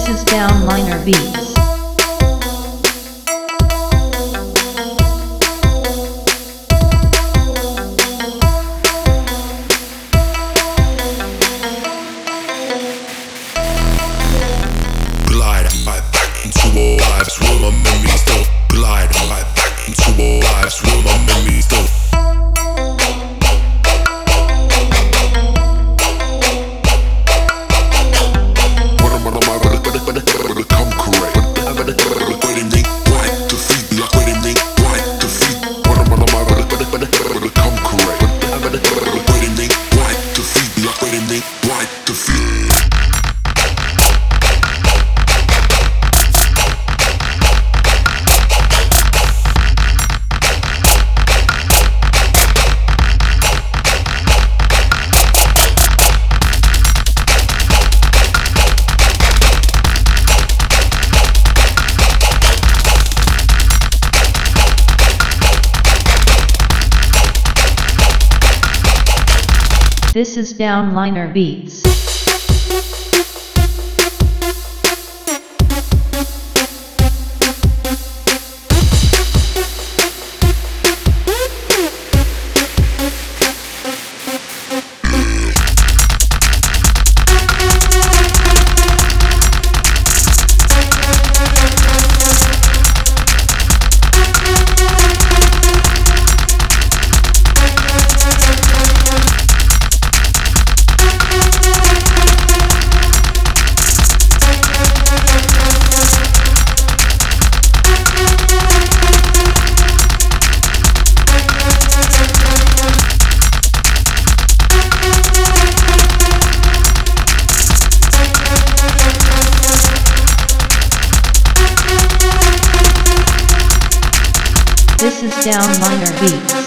This is Downliner Beats. Glide right back into a lives where my memories don't glide right back This is Downliner Beats. This is Downliner Beats.